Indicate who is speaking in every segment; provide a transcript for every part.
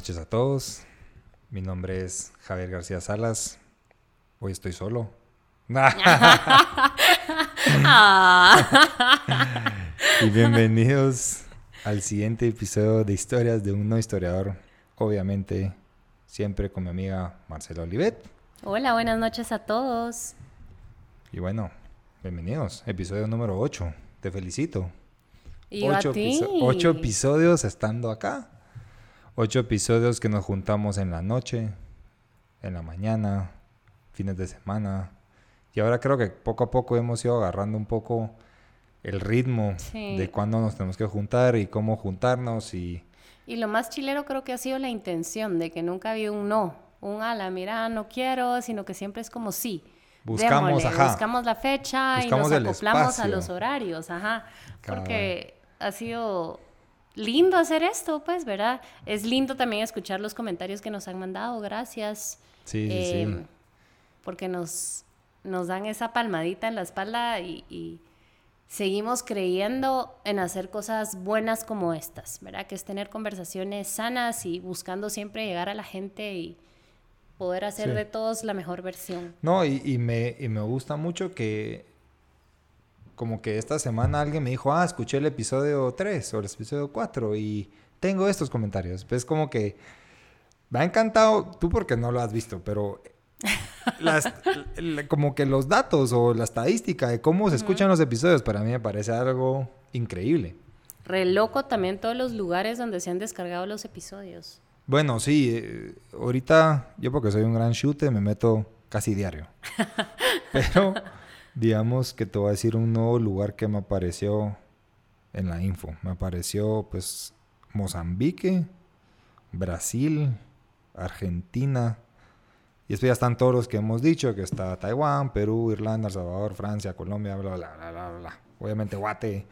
Speaker 1: noches a todos. Mi nombre es Javier García Salas. Hoy estoy solo. y bienvenidos al siguiente episodio de Historias de un no historiador. Obviamente, siempre con mi amiga Marcela Olivet.
Speaker 2: Hola, buenas noches a todos.
Speaker 1: Y bueno, bienvenidos. Episodio número 8. Te felicito.
Speaker 2: Y ocho,
Speaker 1: a ti? ocho episodios estando acá. Ocho episodios que nos juntamos en la noche, en la mañana, fines de semana. Y ahora creo que poco a poco hemos ido agarrando un poco el ritmo de cuándo nos tenemos que juntar y cómo juntarnos y...
Speaker 2: Y lo más chilero creo que ha sido la intención de que nunca ha habido un no, un ala, mira, no quiero, sino que siempre es como sí.
Speaker 1: Buscamos,
Speaker 2: buscamos la fecha y nos acoplamos a los horarios, ajá. Porque ha sido lindo hacer esto, pues, ¿verdad? Es lindo también escuchar los comentarios que nos han mandado, gracias.
Speaker 1: Sí, sí, sí. Em,
Speaker 2: porque nos, nos dan esa palmadita en la espalda y, seguimos creyendo en hacer cosas buenas como estas, ¿verdad? Que es tener conversaciones sanas y buscando siempre llegar a la gente y poder hacer de todos la mejor versión.
Speaker 1: No, y, y, me, y me gusta mucho que como que esta semana alguien me dijo, ah, escuché el episodio 3 o el episodio 4 y tengo estos comentarios. Pues como que me ha encantado, tú porque no lo has visto, pero como que los datos o la estadística de cómo se escuchan los episodios para mí me parece algo increíble.
Speaker 2: Re loco también todos los lugares donde se han descargado los episodios.
Speaker 1: Bueno, sí, eh, ahorita yo porque soy un gran shooter me meto casi diario. Pero Digamos que te voy a decir un nuevo lugar que me apareció en la info. Me apareció pues Mozambique, Brasil, Argentina. Y después ya están todos los que hemos dicho, que está Taiwán, Perú, Irlanda, El Salvador, Francia, Colombia, bla, bla, bla, bla, bla. Obviamente Guate,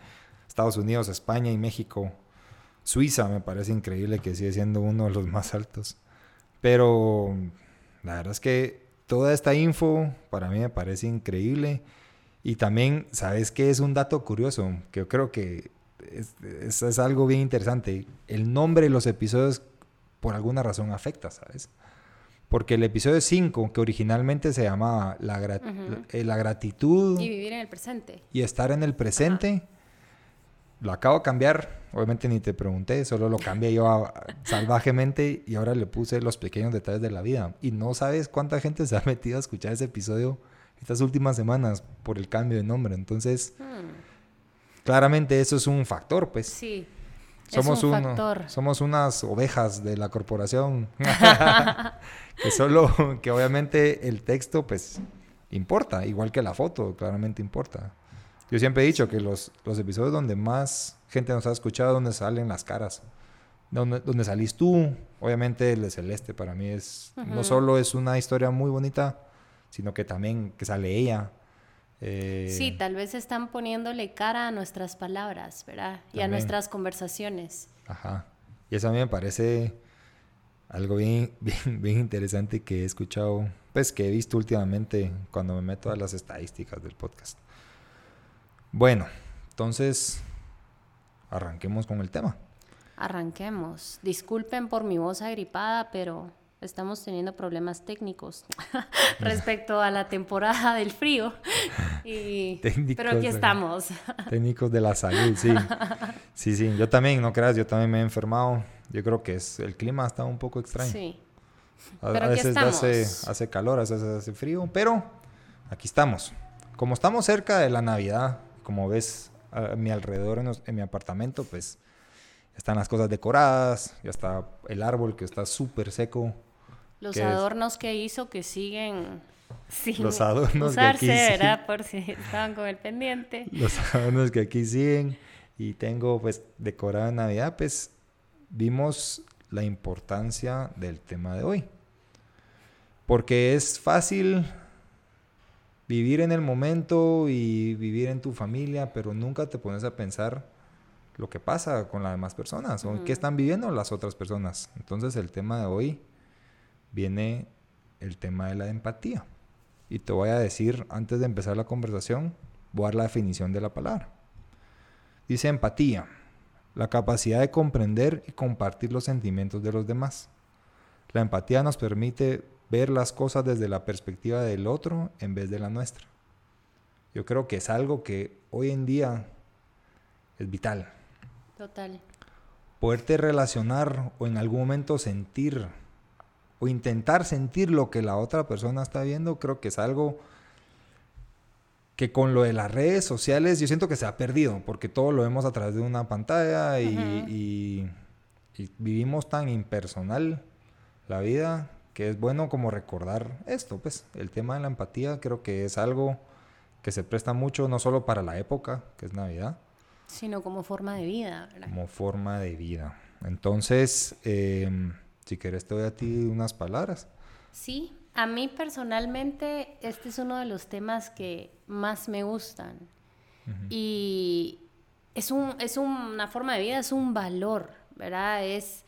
Speaker 1: Estados Unidos, España y México. Suiza me parece increíble que sigue siendo uno de los más altos. Pero la verdad es que toda esta info para mí me parece increíble. Y también, ¿sabes qué es un dato curioso? Que yo creo que es, es, algo bien interesante. El nombre de los episodios por alguna razón afecta, ¿sabes? Porque el episodio 5, que originalmente se llamaba la, eh, la, gratitud...
Speaker 2: Y vivir en el presente.
Speaker 1: Y estar en el presente, lo acabo de cambiar Obviamente ni te pregunté, solo lo cambié yo salvajemente y ahora le puse los pequeños detalles de la vida. Y no sabes cuánta gente se ha metido a escuchar ese episodio estas últimas semanas por el cambio de nombre. Entonces, hmm. claramente eso es un factor, pues.
Speaker 2: Sí.
Speaker 1: Somos
Speaker 2: es un factor.
Speaker 1: somos unas ovejas de la corporación. que solo, que obviamente el texto, pues, importa, igual que la foto, claramente importa. Yo siempre he dicho que los, los episodios donde más gente nos ha escuchado, donde salen las caras, donde, donde salís tú, obviamente el de Celeste para mí es, no solo es una historia muy bonita, sino que también que sale ella.
Speaker 2: Eh, sí, tal vez están poniéndole cara a nuestras palabras, ¿verdad? Y a nuestras conversaciones.
Speaker 1: Ajá. Y eso a mí me parece algo bien, bien, bien interesante que he escuchado, pues que he visto últimamente cuando me meto a las estadísticas del podcast. Bueno, entonces arranquemos con el tema.
Speaker 2: Arranquemos. Disculpen por mi voz agripada, pero estamos teniendo problemas técnicos respecto a la temporada del frío. pero aquí estamos.
Speaker 1: técnicos de la salud, sí. Sí, sí. Yo también, no creas, yo también me he enfermado. Yo creo que es el clima está un poco extraño.
Speaker 2: Sí.
Speaker 1: A, veces hace, hace calor, a veces hace frío, pero aquí estamos. Como estamos cerca de la Navidad, como ves a mi alrededor en, mi apartamento, pues están las cosas decoradas, ya está el árbol que está súper seco.
Speaker 2: Los adornos que hizo que siguen
Speaker 1: sin los adornos
Speaker 2: usarse, que aquí ¿verdad? Por si estaban con el pendiente.
Speaker 1: Los adornos que aquí siguen y tengo pues decorada Navidad, pues vimos la importancia del tema de hoy. Porque es fácil vivir en el momento y vivir en tu familia, pero nunca te pones a pensar lo que pasa con las demás personas o qué están viviendo las otras personas. Entonces el tema de hoy viene el tema de la empatía. Y te voy a decir, antes de empezar la conversación, voy a dar la definición de la palabra. Dice empatía, la capacidad de comprender y compartir los sentimientos de los demás, La empatía nos permite ver las cosas desde la perspectiva del otro en vez de la nuestra. Yo creo que es algo que hoy en día es vital.
Speaker 2: Total.
Speaker 1: Poderte relacionar o en algún momento sentir o intentar sentir lo que la otra persona está viendo, creo que es algo que con lo de las redes sociales yo siento que se ha perdido, porque todo lo vemos a través de una pantalla y, vivimos tan impersonal la vida que es bueno como recordar esto, pues el tema de la empatía creo que es algo que se presta mucho no solo para la época, que es Navidad,
Speaker 2: sino como forma de vida.
Speaker 1: Como forma de vida. Entonces, em, si quieres te doy a ti unas palabras.
Speaker 2: Sí, a mí personalmente este es uno de los temas que más me gustan. Y es, un, es una forma de vida, es un valor, ¿verdad? Es,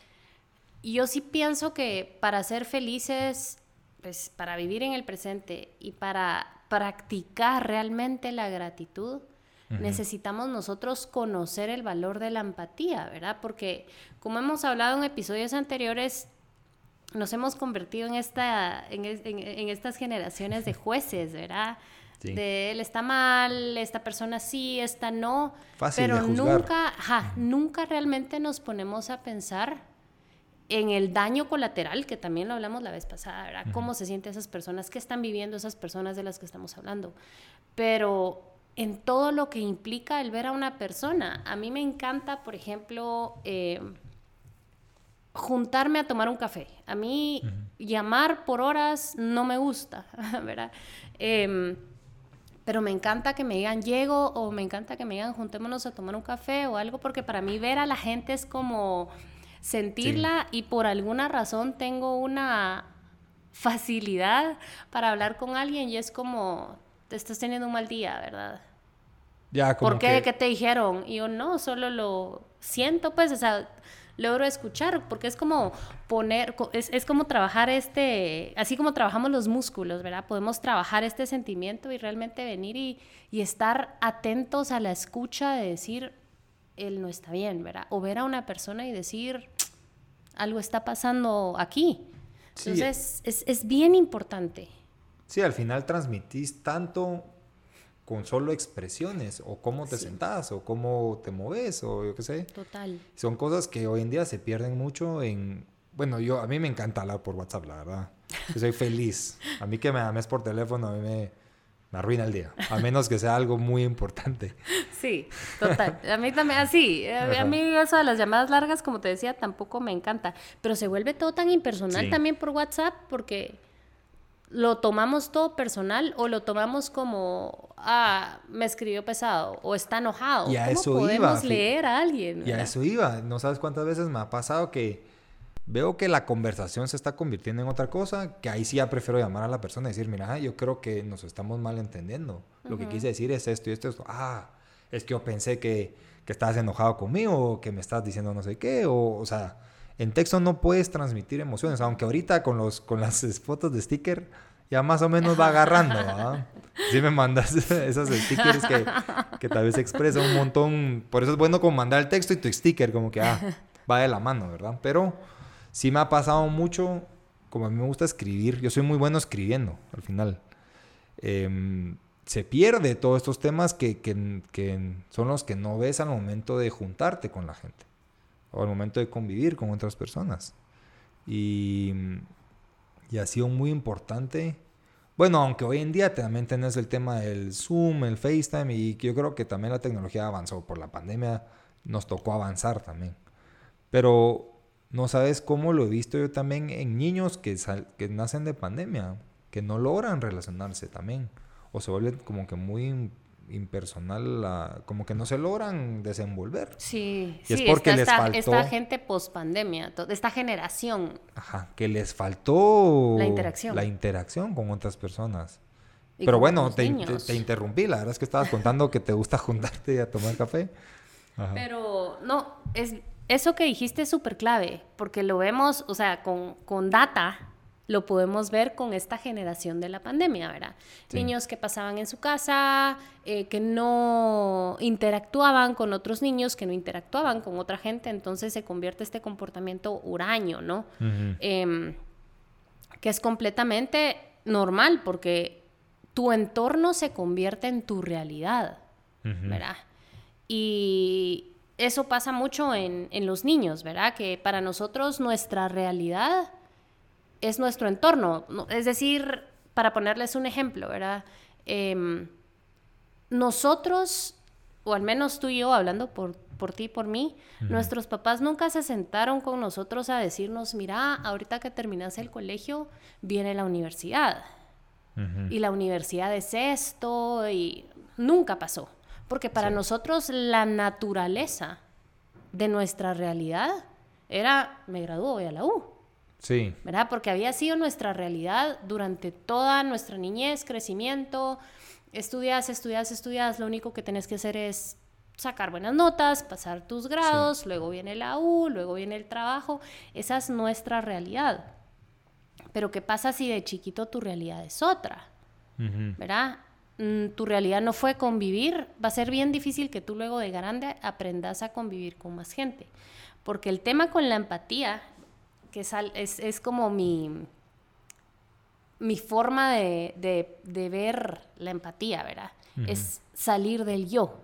Speaker 2: yo sí pienso que para ser felices, pues para vivir en el presente y para practicar realmente la gratitud, necesitamos nosotros conocer el valor de la empatía, ¿verdad? Porque como hemos hablado en episodios anteriores, nos hemos convertido en, esta, en, estas generaciones de jueces, ¿verdad? De él está mal, esta persona sí, esta no.
Speaker 1: Fácil
Speaker 2: pero
Speaker 1: de
Speaker 2: nunca, nunca realmente nos ponemos a pensar en el daño colateral, que también lo hablamos la vez pasada, ¿verdad? Cómo se sienten esas personas, qué están viviendo esas personas de las que estamos hablando. Pero en todo lo que implica el ver a una persona. A mí me encanta, por ejemplo, eh, juntarme a tomar un café. A mí llamar por horas no me gusta, ¿verdad? Em, pero me encanta que me digan llego o me encanta que me digan juntémonos a tomar un café o algo porque para mí ver a la gente es como sentirla y por alguna razón tengo una facilidad para hablar con alguien y es como te estás teniendo un mal día, ¿verdad?
Speaker 1: Ya, como
Speaker 2: ¿Por qué? ¿Qué te dijeron? Y yo no, solo lo siento, pues, o sea, logro escuchar, porque es como poner, es, es, como trabajar este, así como trabajamos los músculos, ¿verdad? Podemos trabajar este sentimiento y realmente venir y, y estar atentos a la escucha de decir, él no está bien, ¿verdad? O ver a una persona y decir, algo está pasando aquí. Entonces, es, es bien importante.
Speaker 1: Sí, al final transmitís tanto con solo expresiones o cómo te sentás o cómo te moves o yo qué sé.
Speaker 2: Total.
Speaker 1: Son cosas que hoy en día se pierden mucho en... Bueno, yo a mí me encanta hablar por WhatsApp, la verdad. Yo soy feliz. A mí que me llames por teléfono, a mí me, me arruina el día. A menos que sea algo muy importante.
Speaker 2: Sí, total. A mí también, así. A, mí eso de las llamadas largas, como te decía, tampoco me encanta. Pero se vuelve todo tan impersonal también por WhatsApp porque lo tomamos todo personal o lo tomamos como, ah, me escribió pesado o está enojado.
Speaker 1: Y a
Speaker 2: ¿Cómo
Speaker 1: eso
Speaker 2: podemos leer a alguien?
Speaker 1: Y a eso iba. No sabes cuántas veces me ha pasado que veo que la conversación se está convirtiendo en otra cosa, que ahí sí ya prefiero llamar a la persona y decir, mira, yo creo que nos estamos mal entendiendo. Lo que quise decir es esto y esto, esto. Ah, es que yo pensé que, que estabas enojado conmigo o que me estás diciendo no sé qué, o, o sea en texto no puedes transmitir emociones, aunque ahorita con, los, con las fotos de sticker ya más o menos va agarrando. ¿ah? Si me mandas esos stickers que, que, tal vez expresa un montón. Por eso es bueno como mandar el texto y tu sticker, como que ah, va de la mano, ¿verdad? Pero sí me ha pasado mucho, como a mí me gusta escribir, yo soy muy bueno escribiendo al final. Em, se pierde todos estos temas que, que, que son los que no ves al momento de juntarte con la gente o al momento de convivir con otras personas. Y, y ha sido muy importante. Bueno, aunque hoy en día también tenés el tema del Zoom, el FaceTime, y yo creo que también la tecnología avanzó por la pandemia, nos tocó avanzar también. Pero no sabes cómo lo he visto yo también en niños que, que nacen de pandemia, que no logran relacionarse también, o se vuelven como que muy impersonal, como que no se logran desenvolver.
Speaker 2: Sí, sí, es porque les faltó... Esta gente post pandemia, esta generación.
Speaker 1: Ajá, que les faltó...
Speaker 2: La interacción.
Speaker 1: La interacción con otras personas. Pero bueno, te, te, interrumpí, la verdad es que estabas contando que te gusta juntarte a tomar café.
Speaker 2: Pero no, es, eso que dijiste es súper clave, porque lo vemos, o sea, con, con data, lo podemos ver con esta generación de la pandemia, ¿verdad? Niños que pasaban en su casa, eh, que no interactuaban con otros niños, que no interactuaban con otra gente, entonces se convierte este comportamiento huraño, ¿no? Em, Que es completamente normal porque tu entorno se convierte en tu realidad, ¿verdad? Y eso pasa mucho en, en, los niños, ¿verdad? Que para nosotros nuestra realidad es nuestro entorno. Es decir, para ponerles un ejemplo, ¿verdad? Em, nosotros, o al menos tú y yo, hablando por, por ti y por mí, nuestros papás nunca se sentaron con nosotros a decirnos, mira, ahorita que terminas el colegio, viene la universidad. Y la universidad es esto, y nunca pasó. Porque para nosotros la naturaleza de nuestra realidad era, me graduó, voy a la U.
Speaker 1: Sí.
Speaker 2: ¿Verdad? Porque había sido nuestra realidad durante toda nuestra niñez, crecimiento. Estudias, estudias, estudias. Lo único que tenés que hacer es sacar buenas notas, pasar tus grados, luego viene la U, luego viene el trabajo. Esa es nuestra realidad. Pero ¿qué pasa si de chiquito tu realidad es otra? ¿Verdad? Mm, tu realidad no fue convivir. Va a ser bien difícil que tú luego de grande aprendas a convivir con más gente. Porque el tema con la empatía, que es, es, como mi, mi forma de, ver la empatía, ¿verdad? Es salir del yo.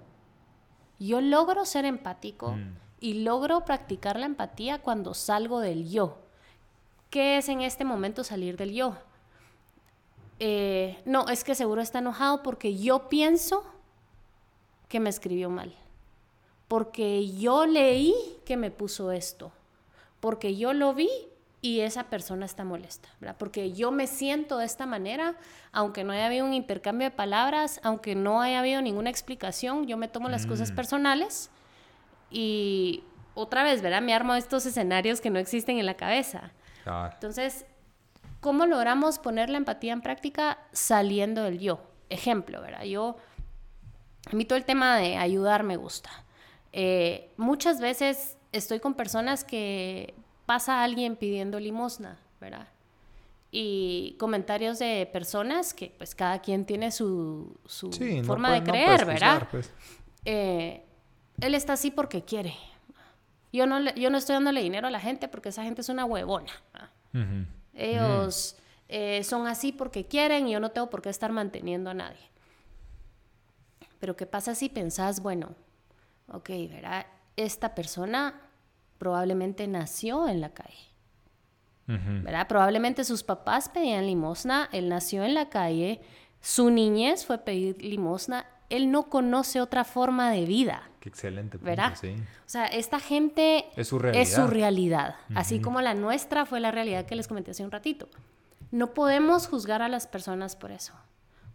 Speaker 2: Yo logro ser empático mm. y logro practicar la empatía cuando salgo del yo. ¿Qué es en este momento salir del yo? Eh, no, es que seguro está enojado porque yo pienso que me escribió mal. Porque yo leí que me puso esto. Porque yo lo vi y esa persona está molesta, ¿verdad? Porque yo me siento de esta manera, aunque no haya habido un intercambio de palabras, aunque no haya habido ninguna explicación, yo me tomo las cosas mm. personales y otra vez, ¿verdad? Me armo estos escenarios que no existen en la cabeza. Entonces, ¿cómo logramos poner la empatía en práctica saliendo del yo? Ejemplo, ¿verdad? Yo, a mí todo el tema de ayudar me gusta. Eh, muchas veces estoy con personas que pasa alguien pidiendo limosna, ¿verdad? Y comentarios de personas que pues cada quien tiene su, forma de creer, ¿verdad? Pues. Eh, él está así porque quiere, yo no, yo no estoy dándole dinero a la gente porque esa gente es una huevona. Ellos eh, son así porque quieren y yo no tengo por qué estar manteniendo a nadie. Pero ¿qué pasa si pensás, bueno, ok, ¿verdad? Esta persona probablemente nació en la calle. ¿verdad? Probablemente sus papás pedían limosna, él nació en la calle, su niñez fue pedir limosna, él no conoce otra forma de vida
Speaker 1: excelente.
Speaker 2: ¿Verdad? O sea, esta gente es su realidad, así como la nuestra fue la realidad que les comenté hace un ratito. No podemos juzgar a las personas por eso,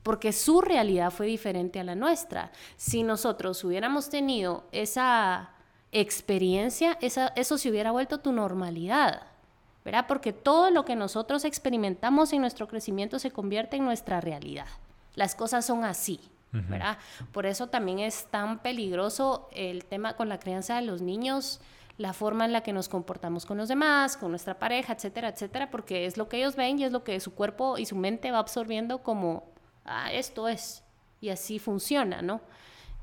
Speaker 2: porque su realidad fue diferente a la nuestra. Si nosotros hubiéramos tenido esa experiencia, esa, eso se hubiera vuelto tu normalidad. ¿verdad? Porque todo lo que nosotros experimentamos en nuestro crecimiento se convierte en nuestra realidad. Las cosas son así. ¿Verdad? Por eso también es tan peligroso el tema con la crianza de los niños, la forma en la que nos comportamos con los demás, con nuestra pareja, etcétera, etcétera, porque es lo que ellos ven y es lo que su cuerpo y su mente va absorbiendo como, ah, esto es, y así funciona, ¿no?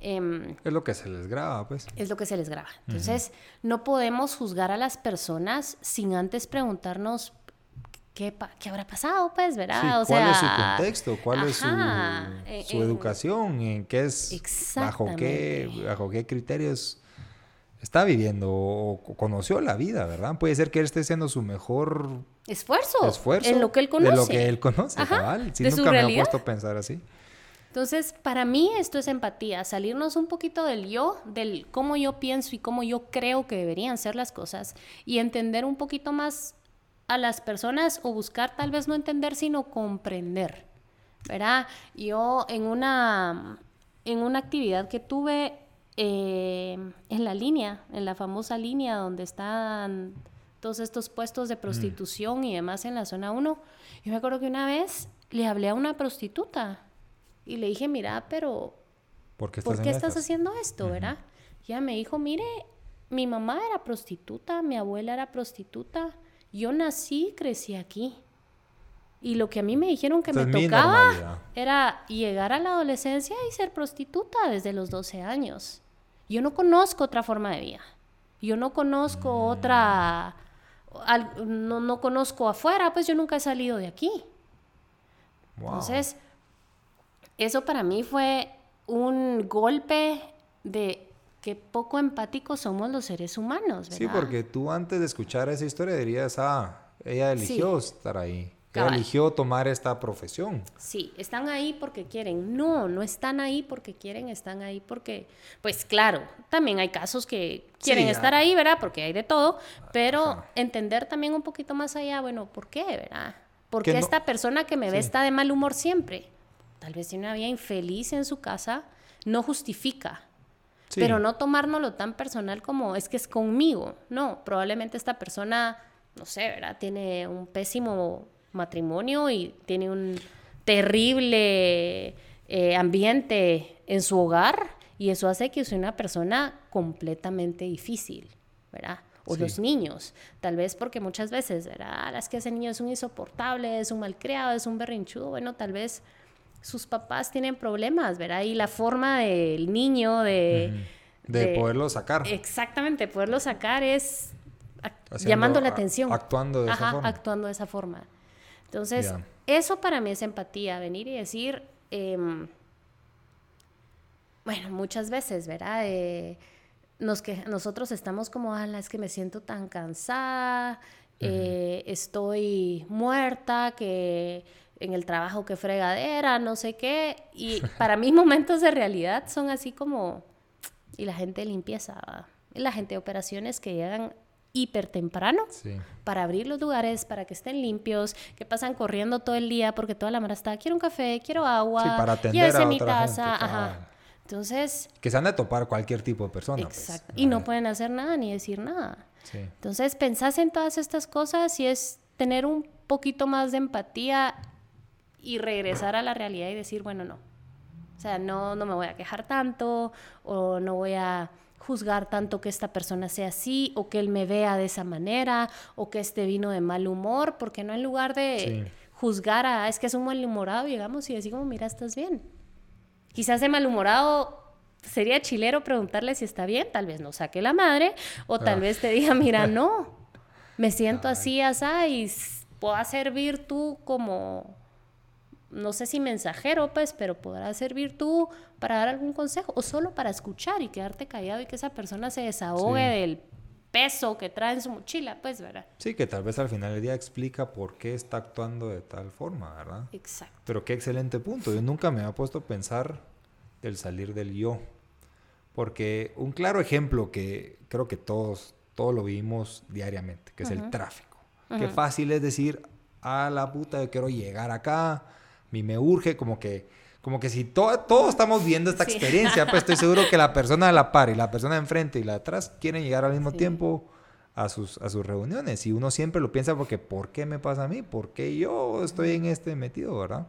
Speaker 1: Em, es lo que se les graba, pues.
Speaker 2: Es lo que se les graba. Entonces, no podemos juzgar a las personas sin antes preguntarnos ¿qué, qué habrá pasado? Pues, ¿verdad?
Speaker 1: ¿Cuál es su contexto? ¿Cuál es su, su educación? ¿En qué es? ¿Bajo qué, bajo qué criterios está viviendo o conoció la vida, verdad? Puede ser que él esté haciendo su mejor
Speaker 2: esfuerzo,
Speaker 1: esfuerzo
Speaker 2: en lo que él conoce.
Speaker 1: De lo que él conoce, cabal. Si nunca me he puesto a pensar así.
Speaker 2: Entonces, para mí esto es empatía, salirnos un poquito del yo, del cómo yo pienso y cómo yo creo que deberían ser las cosas y entender un poquito más a las personas o buscar tal vez no entender, sino comprender, ¿verdad? Yo en una, en una actividad que tuve eh, en la línea, en la famosa línea donde están todos estos puestos de mm. prostitución y demás en la zona 1, yo me acuerdo que una vez le hablé a una prostituta y le dije, mira, pero ¿por qué estás, haciendo esto, verdad? Y ella me dijo, mire, mi mamá era prostituta, mi abuela era prostituta, yo nací, crecí aquí. Y lo que a mí me dijeron que me tocaba era llegar a la adolescencia y ser prostituta desde los 12 años. Yo no conozco otra forma de vida. Yo no conozco mm. otra no, no conozco afuera, pues yo nunca he salido de aquí. Entonces, eso para mí fue un golpe de qué poco empáticos somos los seres humanos, ¿verdad?
Speaker 1: Sí, porque tú antes de escuchar esa historia dirías, ah, ella eligió estar ahí. Ella eligió tomar esta profesión.
Speaker 2: Sí, están ahí porque quieren. No, no están ahí porque quieren, están ahí porque, pues claro, también hay casos que quieren estar ahí, ¿verdad? Porque hay de todo, pero entender también un poquito más allá, bueno, ¿por qué, verdad? ¿Por qué esta persona que me ve está de mal humor siempre? Tal vez tiene una vida infeliz en su casa, no justifica. Pero no tomárnoslo tan personal como es que es conmigo. No, probablemente esta persona, no sé, ¿verdad? Tiene un pésimo matrimonio y tiene un terrible eh, ambiente en su hogar y eso hace que sea una persona completamente difícil, ¿verdad? O los niños, tal vez porque muchas veces, ¿verdad? Las que ese niño es un insoportable, es un malcriado, es un berrinchudo, bueno, tal vez sus papás tienen problemas, ¿verdad? Y la forma del niño de...
Speaker 1: de, poderlo sacar.
Speaker 2: Exactamente, poderlo sacar es llamando la atención.
Speaker 1: Actuando de esa forma.
Speaker 2: actuando de esa forma. Entonces, eso para mí es empatía, venir y decir, em, bueno, muchas veces, ¿verdad? Eh, nos que, nosotros estamos como, ala, es que me siento tan cansada, eh, estoy muerta, que en el trabajo que fregadera, no sé qué. Y para mí momentos de realidad son así como, y la gente de limpieza, y la gente de operaciones que llegan hiper temprano para abrir los lugares, para que estén limpios, que pasan corriendo todo el día porque toda la mara está, quiero un café, quiero agua, sí,
Speaker 1: para a mi
Speaker 2: taza, ajá. Entonces...
Speaker 1: Que se han de topar cualquier tipo de persona.
Speaker 2: Pues. Exacto. Y no pueden hacer nada ni decir nada. Sí. Entonces, pensás en todas estas cosas y es tener un poquito más de empatía y regresar a la realidad y decir, bueno, no. O sea, no, no me voy a quejar tanto o no voy a juzgar tanto que esta persona sea así o que él me vea de esa manera o que este vino de mal humor, porque no en lugar de juzgar a, es que es un malhumorado, llegamos y decimos, mira, estás bien. Quizás de malhumorado sería chilero preguntarle si está bien, tal vez no saque la madre o tal ah. vez te diga, mira, no, me siento así, así y pueda servir tú como no sé si mensajero, pues, pero podrás servir tú para dar algún consejo o solo para escuchar y quedarte callado y que esa persona se desahogue del peso que trae en su mochila, pues, ¿verdad?
Speaker 1: Sí, que tal vez al final del día explica por qué está actuando de tal forma, ¿verdad?
Speaker 2: Exacto.
Speaker 1: Pero qué excelente punto. Yo nunca me había puesto a pensar el salir del yo. Porque un claro ejemplo que creo que todos, todos lo vivimos diariamente, que es el tráfico. Qué fácil es decir, a la puta, yo quiero llegar acá, mí me urge, como que, como que si todos estamos viendo esta experiencia, pues estoy seguro que la persona de la par y la persona de enfrente y la de atrás quieren llegar al mismo tiempo a sus, a sus reuniones. Y uno siempre lo piensa porque, ¿por qué me pasa a mí? ¿Por qué yo estoy en este metido, verdad?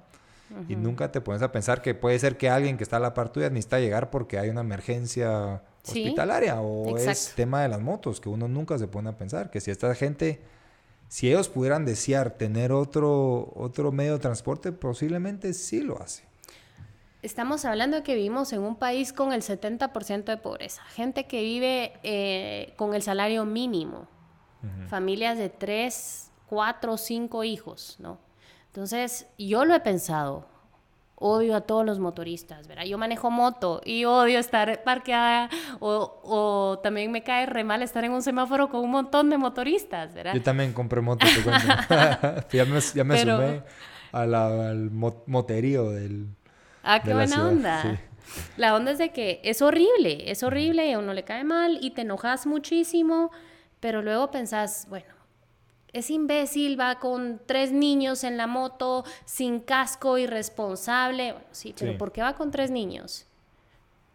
Speaker 1: Y nunca te pones a pensar que puede ser que alguien que está a la par tuya necesita llegar porque hay una emergencia hospitalaria o es tema de las motos, que uno nunca se pone a pensar, que si esta gente si ellos pudieran desear tener otro, otro medio de transporte, posiblemente sí lo hace.
Speaker 2: Estamos hablando de que vivimos en un país con el 70% de pobreza, gente que vive eh, con el salario mínimo, familias de tres, cuatro, cinco hijos, ¿no? Entonces, yo lo he pensado, odio a todos los motoristas, ¿verdad? Yo manejo moto y odio estar parqueada o, también me cae re mal estar en un semáforo con un montón de motoristas, ¿verdad?
Speaker 1: Yo también compré moto, ya me, ya me sumé al moterío del...
Speaker 2: Ah, qué buena onda. La onda es de que es horrible, es horrible y a uno le cae mal y te enojas muchísimo, pero luego pensás, bueno, es imbécil, va con tres niños en la moto, sin casco, irresponsable. sí, pero ¿por qué va con tres niños?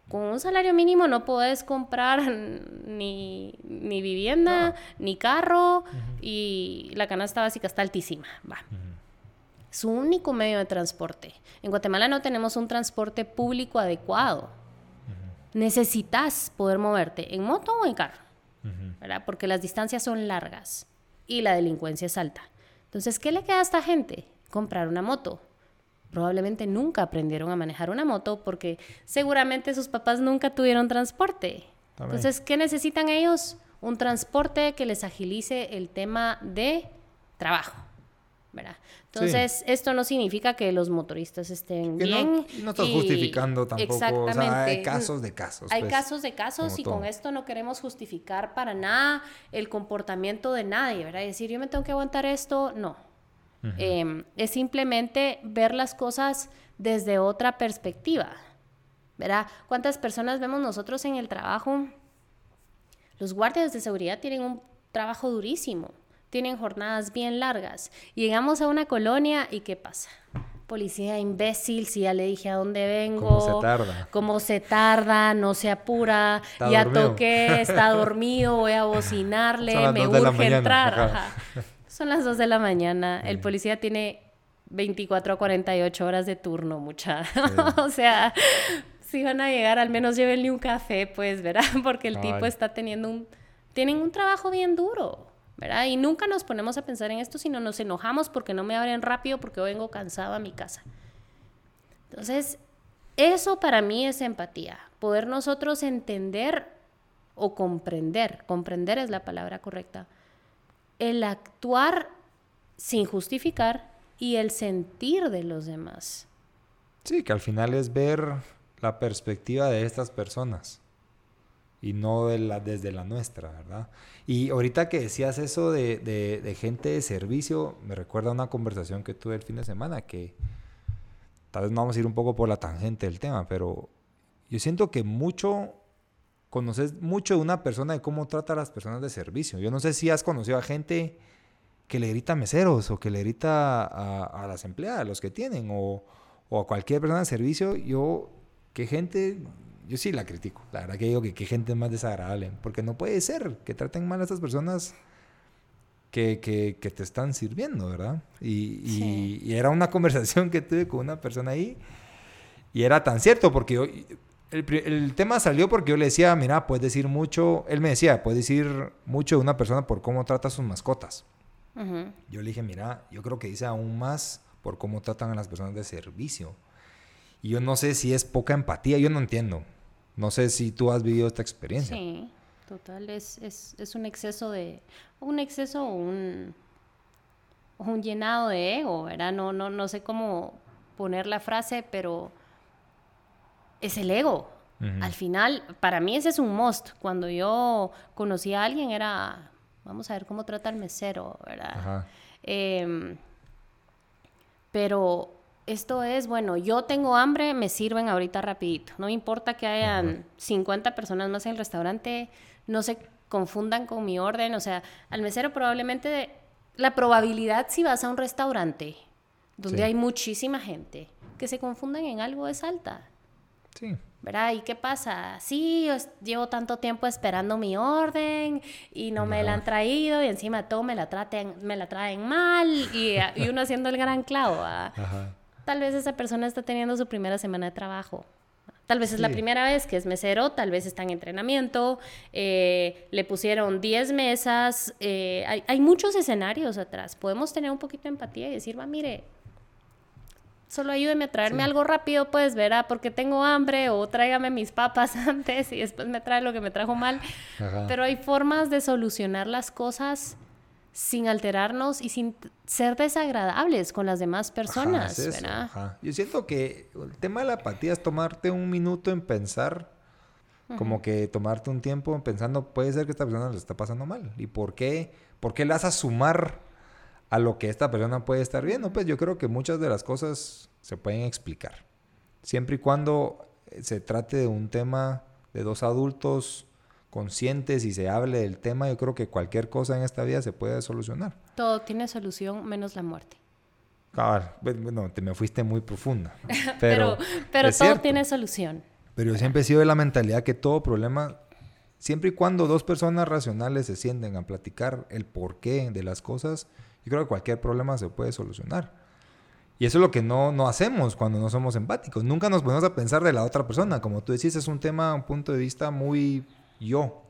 Speaker 2: Con un salario mínimo no puedes comprar ni, vivienda, ni carro, y la canasta básica está altísima. Va. Su único medio de transporte. En Guatemala no tenemos un transporte público adecuado. Necesitas poder moverte en moto o en carro, ¿verdad? Porque las distancias son largas y la delincuencia es alta. Entonces, ¿qué le queda a esta gente? Comprar una moto. Probablemente nunca aprendieron a manejar una moto porque seguramente sus papás nunca tuvieron transporte. Entonces, ¿qué necesitan ellos? un transporte que les agilice el tema de trabajo. ¿Verdad? Entonces, esto no significa que los motoristas estén bien.
Speaker 1: No, no estás justificando tampoco. Exactamente. O sea, hay casos de casos.
Speaker 2: Hay pues, casos de casos y con esto no queremos justificar para nada el comportamiento de nadie, ¿verdad? Y decir, yo me tengo que aguantar esto, no. Em, es simplemente ver las cosas desde otra perspectiva, ¿verdad? ¿Cuántas personas vemos nosotros en el trabajo? Los guardias de seguridad tienen un trabajo durísimo tienen jornadas bien largas. Llegamos a una colonia y ¿qué pasa? Policía imbécil, si ya le dije a dónde vengo.
Speaker 1: ¿Cómo se tarda?
Speaker 2: ¿Cómo se tarda? No se apura. ya toqué, está dormido, voy a bocinarle, me urge entrar. Son las 2 de la mañana. El policía tiene 24 a 48 horas de turno, mucha. o sea, si van a llegar, al menos llévenle un café, pues, ¿verdad? Porque el tipo está teniendo un... Tienen un trabajo bien duro. Y nunca nos ponemos a pensar en esto, sino nos enojamos porque no me abren rápido porque vengo cansado a mi casa. Entonces, eso para mí es empatía, poder nosotros entender o comprender, comprender es la palabra correcta, el actuar sin justificar y el sentir de los demás.
Speaker 1: Sí, que al final es ver la perspectiva de estas personas y no de la, desde la nuestra, ¿verdad? Y ahorita que decías eso de, gente de servicio, me recuerda una conversación que tuve el fin de semana, que tal vez no vamos a ir un poco por la tangente del tema, pero yo siento que mucho, conoces mucho de una persona de cómo trata a las personas de servicio. Yo no sé si has conocido a gente que le grita a meseros o que le grita a, a las empleadas, a los que tienen, o a cualquier persona de servicio. Yo, qué gente yo sí la critico. La verdad que digo que qué gente más desagradable. Porque no puede ser que traten mal a estas personas que, que, que te están sirviendo, ¿verdad? Y, y, era una conversación que tuve con una persona ahí. Y era tan cierto porque el, el, tema salió porque yo le decía, mira, puedes decir mucho. Él me decía, puedes decir mucho de una persona por cómo trata a sus mascotas. Yo le dije, mira, yo creo que dice aún más por cómo tratan a las personas de servicio. Y yo no sé si es poca empatía, yo no entiendo. No sé si tú has vivido esta experiencia.
Speaker 2: Sí, total, es, es, es un exceso de, un exceso o un, un llenado de ego, ¿verdad? No, no, no sé cómo poner la frase, pero es el ego. Al final, para mí ese es un must. Cuando yo conocí a alguien era, vamos a ver cómo trata el mesero, ¿verdad? Em, pero esto es, bueno, yo tengo hambre, me sirven ahorita rapidito. No me importa que hayan 50 personas más en el restaurante, no se confundan con mi orden. O sea, al mesero probablemente la probabilidad si vas a un restaurante donde hay muchísima gente, que se confundan en algo es alta. Sí. ¿Verdad? ¿Y qué pasa? Sí, llevo tanto tiempo esperando mi orden y no me la han traído y encima todo me la, traten, me la traen mal y, y uno haciendo el gran clavo. Ajá tal vez esa persona está teniendo su primera semana de trabajo. Tal vez es la primera vez que es mesero, tal vez está en entrenamiento, eh, le pusieron 10 mesas, eh, hay, muchos escenarios atrás. Podemos tener un poquito de empatía y decir, va, mire, solo ayúdeme a traerme algo rápido, pues, verá, porque tengo hambre, o tráigame mis papas antes y después me trae lo que me trajo mal. Pero hay formas de solucionar las cosas sin alterarnos y sin ser desagradables con las demás personas.
Speaker 1: Yo siento que el tema de la apatía es tomarte un minuto en pensar, como que tomarte un tiempo en pensando, puede ser que esta persona le está pasando mal. ¿Y por qué? ¿Por qué le vas a sumar a lo que esta persona puede estar viendo? Pues yo creo que muchas de las cosas se pueden explicar. Siempre y cuando se trate de un tema de dos adultos conscientes y se hable del tema, yo creo que cualquier cosa en esta vida se puede solucionar.
Speaker 2: Todo tiene solución menos la muerte.
Speaker 1: Claro, bueno, te me fuiste muy profunda.
Speaker 2: Pero, pero, todo tiene solución.
Speaker 1: Pero yo siempre he sido de la mentalidad que todo problema, siempre y cuando dos personas racionales se sienten a platicar el porqué de las cosas, yo creo que cualquier problema se puede solucionar. Y eso es lo que no, no hacemos cuando no somos empáticos. Nunca nos ponemos a pensar de la otra persona. Como tú decís, es un tema, un punto de vista muy yo.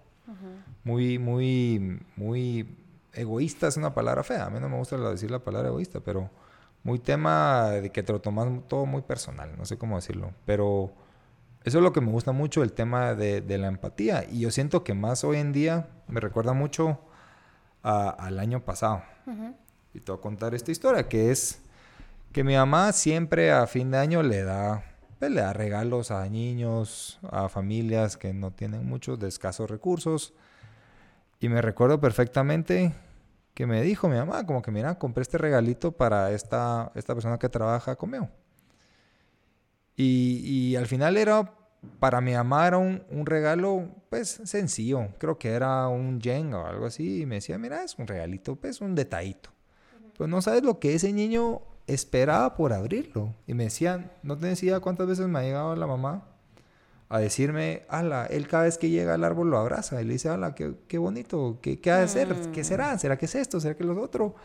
Speaker 1: Muy, muy, muy egoísta es una palabra fea. A mí no me gusta decir la palabra egoísta, pero muy tema de que te lo tomas todo muy personal. No sé cómo decirlo. Pero eso es lo que me gusta mucho, el tema de, la empatía. Y yo siento que más hoy en día me recuerda mucho al año pasado. Y te voy a contar esta historia, que es que mi mamá siempre a fin de año le da, pues, le da regalos a niños, a familias que no tienen muchos de escasos recursos. Y me recuerdo perfectamente que me dijo mi mamá, como que mira, compré este regalito para esta, esta persona que trabaja conmigo. Y, y al final era, para mi mamá era un, un, regalo, pues, sencillo. Creo que era un yen o algo así. Y me decía, mira, es un regalito, pues, un detallito. Pues no sabes lo que ese niño esperaba por abrirlo. Y me decían, no te decía cuántas veces me ha llegado la mamá a decirme, ala, él cada vez que llega al árbol lo abraza y le dice, ala, qué, qué bonito, ¿qué, qué ha de ser? ¿Qué mm. será? ¿Será que es esto? ¿Será que es lo otro?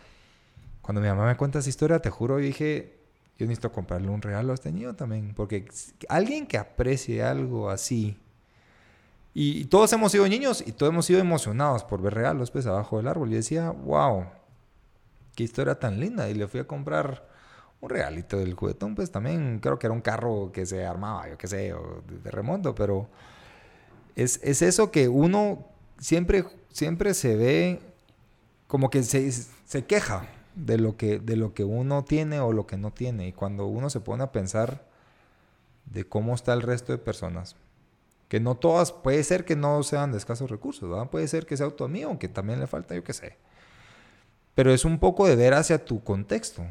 Speaker 1: Cuando mi mamá me cuenta esa historia, te juro, dije, yo necesito comprarle un regalo a este niño también, porque alguien que aprecie algo así, y, todos hemos sido niños y todos hemos sido emocionados por ver regalos pues abajo del árbol, y decía, wow, qué historia tan linda, y le fui a comprar un regalito del juguetón, pues también creo que era un carro que se armaba, yo qué sé, o de, remonto, pero es, es, eso que uno siempre, siempre se ve como que se, se queja de lo, que, de lo que uno tiene o lo que no tiene. Y cuando uno se pone a pensar de cómo está el resto de personas, que no todas, puede ser que no sean de escasos recursos, puede ser que sea tu amigo, que también le falta, yo qué sé. Pero es un poco de ver hacia tu contexto.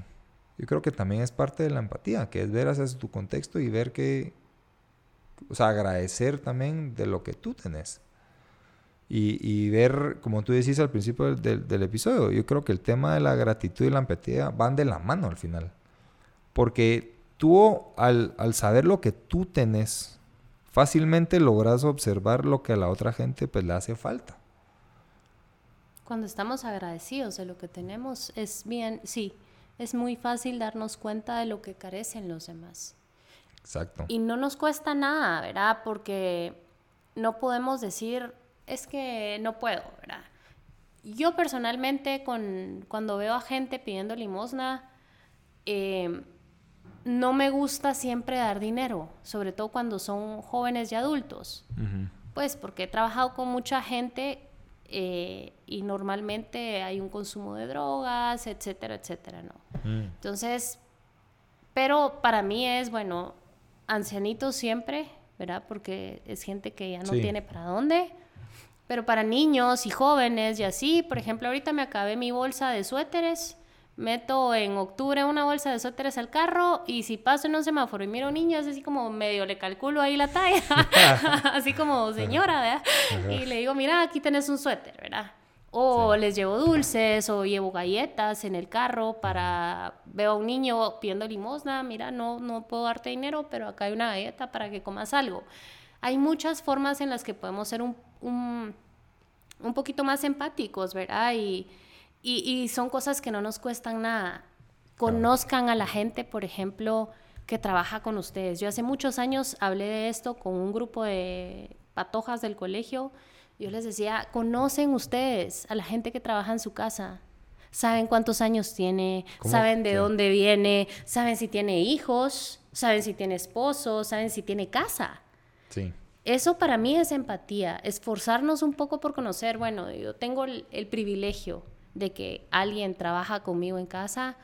Speaker 1: Yo creo que también es parte de la empatía, que es ver hacia tu contexto y ver que, o sea, agradecer también de lo que tú tenés. Y, ver, como tú decís al principio del, episodio, yo creo que el tema de la gratitud y la empatía van de la mano al final. Porque tú, al, al saber lo que tú tenés, fácilmente logras observar lo que a la otra gente pues, le hace falta.
Speaker 2: Cuando estamos agradecidos de lo que tenemos, es bien, sí, es muy fácil darnos cuenta de lo que carecen los demás.
Speaker 1: Exacto.
Speaker 2: Y no nos cuesta nada, ¿verdad? Porque no podemos decir, es que no puedo, ¿verdad? Yo personalmente, con, cuando veo a gente pidiendo limosna, em, no me gusta siempre dar dinero, sobre todo cuando son jóvenes y adultos. Pues porque he trabajado con mucha gente eh, y normalmente hay un consumo de drogas, etcétera, etcétera, ¿no? Mm. Entonces, pero para mí es, bueno, ancianitos siempre, ¿verdad? Porque es gente que ya no tiene para dónde. Pero para niños y jóvenes y así, por ejemplo, ahorita me acabé mi bolsa de suéteres meto en octubre una bolsa de suéteres al carro y si paso en un semáforo y miro niños, así como medio le calculo ahí la talla, así como señora, ¿verdad? Y le digo, mira, aquí tenés un suéter, ¿verdad? O les llevo dulces o llevo galletas en el carro para... Veo a un niño pidiendo limosna, mira, no, no puedo darte dinero, pero acá hay una galleta para que comas algo. Hay muchas formas en las que podemos ser un, un, un poquito más empáticos, ¿verdad? Y, y, son cosas que no nos cuestan nada. Conozcan a la gente, por ejemplo, que trabaja con ustedes. Yo hace muchos años hablé de esto con un grupo de patojas del colegio. Yo les decía, conocen ustedes a la gente que trabaja en su casa. Saben cuántos años tiene, saben de dónde viene, saben si tiene hijos, saben si tiene esposo, saben si tiene casa.
Speaker 1: Sí.
Speaker 2: Eso para mí es empatía, esforzarnos un poco por conocer, bueno, yo tengo el privilegio de que alguien trabaja conmigo en casa,